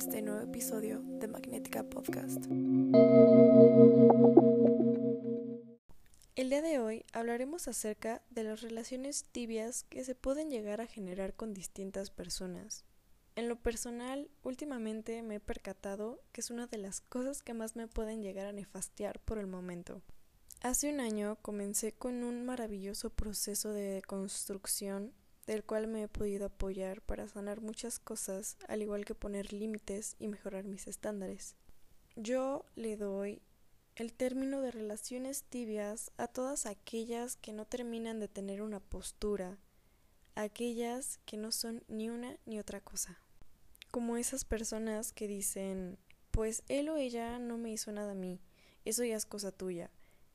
este nuevo episodio de Magnética Podcast. El día de hoy hablaremos acerca de las relaciones tibias que se pueden llegar a generar con distintas personas. En lo personal, últimamente me he percatado que es una de las cosas que más me pueden llegar a nefastiar por el momento. Hace un año comencé con un maravilloso proceso de construcción del cual me he podido apoyar para sanar muchas cosas, al igual que poner límites y mejorar mis estándares. Yo le doy el término de relaciones tibias a todas aquellas que no terminan de tener una postura, aquellas que no son ni una ni otra cosa. Como esas personas que dicen, pues él o ella no me hizo nada a mí, eso ya es cosa tuya.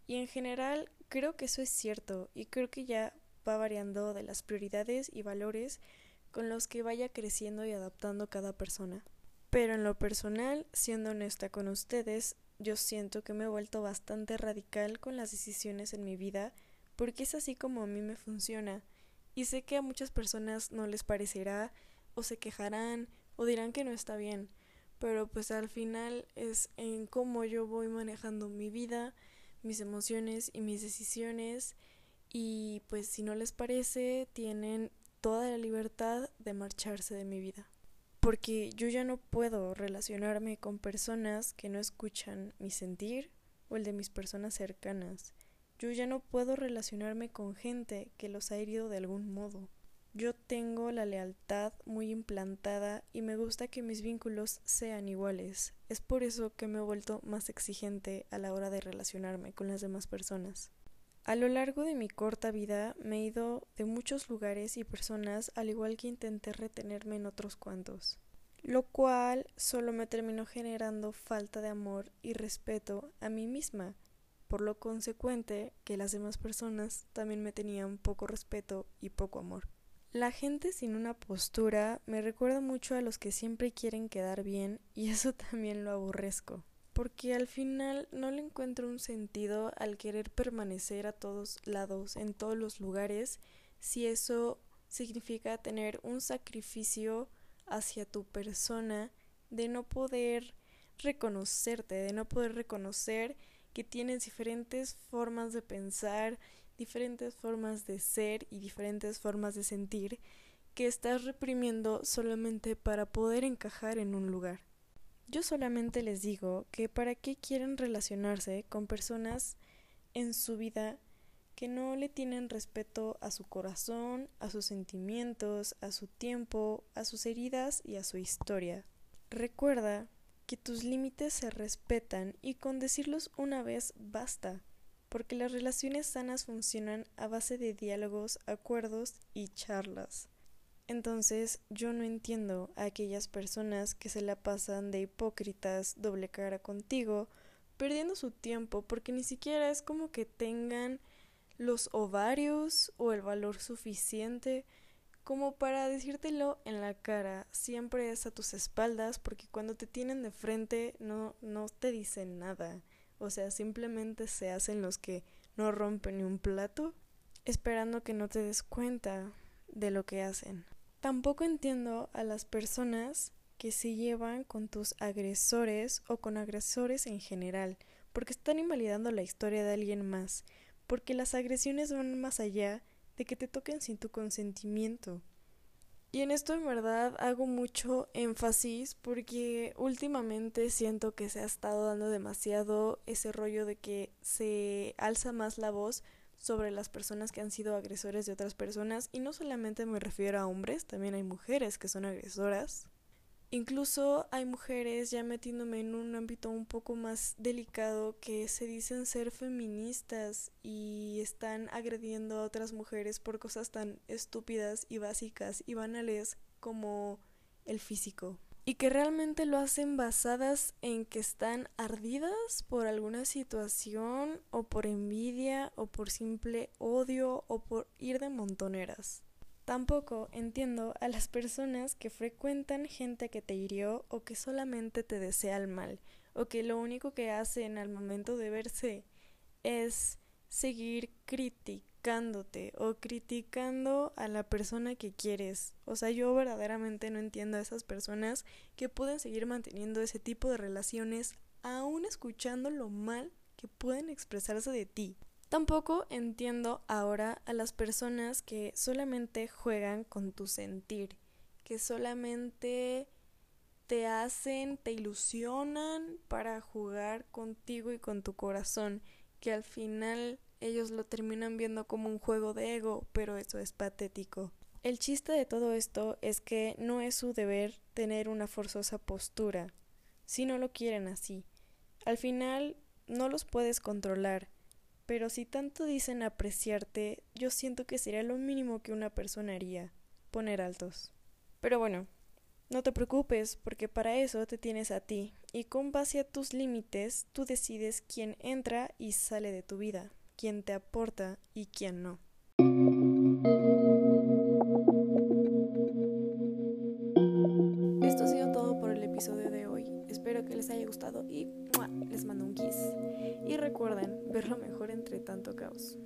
Y en general creo que eso es cierto y creo que ya va variando de las prioridades y valores con los que vaya creciendo y adaptando cada persona. Pero en lo personal, siendo honesta con ustedes, yo siento que me he vuelto bastante radical con las decisiones en mi vida porque es así como a mí me funciona. Y sé que a muchas personas no les parecerá o se quejarán o dirán que no está bien, pero pues al final es en cómo yo voy manejando mi vida, mis emociones y mis decisiones y pues si no les parece, tienen toda la libertad de marcharse de mi vida. Porque yo ya no puedo relacionarme con personas que no escuchan mi sentir o el de mis personas cercanas. Yo ya no puedo relacionarme con gente que los ha herido de algún modo. Yo tengo la lealtad muy implantada y me gusta que mis vínculos sean iguales. Es por eso que me he vuelto más exigente a la hora de relacionarme con las demás personas. A lo largo de mi corta vida me he ido de muchos lugares y personas al igual que intenté retenerme en otros cuantos, lo cual solo me terminó generando falta de amor y respeto a mí misma, por lo consecuente que las demás personas también me tenían poco respeto y poco amor. La gente sin una postura me recuerda mucho a los que siempre quieren quedar bien y eso también lo aborrezco porque al final no le encuentro un sentido al querer permanecer a todos lados, en todos los lugares, si eso significa tener un sacrificio hacia tu persona de no poder reconocerte, de no poder reconocer que tienes diferentes formas de pensar, diferentes formas de ser y diferentes formas de sentir que estás reprimiendo solamente para poder encajar en un lugar. Yo solamente les digo que para qué quieren relacionarse con personas en su vida que no le tienen respeto a su corazón, a sus sentimientos, a su tiempo, a sus heridas y a su historia. Recuerda que tus límites se respetan y con decirlos una vez basta, porque las relaciones sanas funcionan a base de diálogos, acuerdos y charlas. Entonces yo no entiendo a aquellas personas que se la pasan de hipócritas, doble cara contigo, perdiendo su tiempo porque ni siquiera es como que tengan los ovarios o el valor suficiente como para decírtelo en la cara, siempre es a tus espaldas porque cuando te tienen de frente no no te dicen nada, o sea, simplemente se hacen los que no rompen ni un plato esperando que no te des cuenta de lo que hacen. Tampoco entiendo a las personas que se llevan con tus agresores o con agresores en general, porque están invalidando la historia de alguien más, porque las agresiones van más allá de que te toquen sin tu consentimiento. Y en esto en verdad hago mucho énfasis porque últimamente siento que se ha estado dando demasiado ese rollo de que se alza más la voz sobre las personas que han sido agresores de otras personas y no solamente me refiero a hombres, también hay mujeres que son agresoras. Incluso hay mujeres, ya metiéndome en un ámbito un poco más delicado, que se dicen ser feministas y están agrediendo a otras mujeres por cosas tan estúpidas y básicas y banales como el físico y que realmente lo hacen basadas en que están ardidas por alguna situación o por envidia o por simple odio o por ir de montoneras. Tampoco entiendo a las personas que frecuentan gente que te hirió o que solamente te desea el mal o que lo único que hacen al momento de verse es seguir criticándote o criticando a la persona que quieres. O sea, yo verdaderamente no entiendo a esas personas que pueden seguir manteniendo ese tipo de relaciones aún escuchando lo mal que pueden expresarse de ti. Tampoco entiendo ahora a las personas que solamente juegan con tu sentir, que solamente te hacen, te ilusionan para jugar contigo y con tu corazón, que al final ellos lo terminan viendo como un juego de ego, pero eso es patético. El chiste de todo esto es que no es su deber tener una forzosa postura, si no lo quieren así. Al final no los puedes controlar, pero si tanto dicen apreciarte, yo siento que sería lo mínimo que una persona haría, poner altos. Pero bueno, no te preocupes, porque para eso te tienes a ti, y con base a tus límites, tú decides quién entra y sale de tu vida, quién te aporta y quién no. Esto ha sido todo por el episodio de hoy. Espero que les haya gustado y les mando un kiss. Y recuerden ver lo mejor entre tanto caos.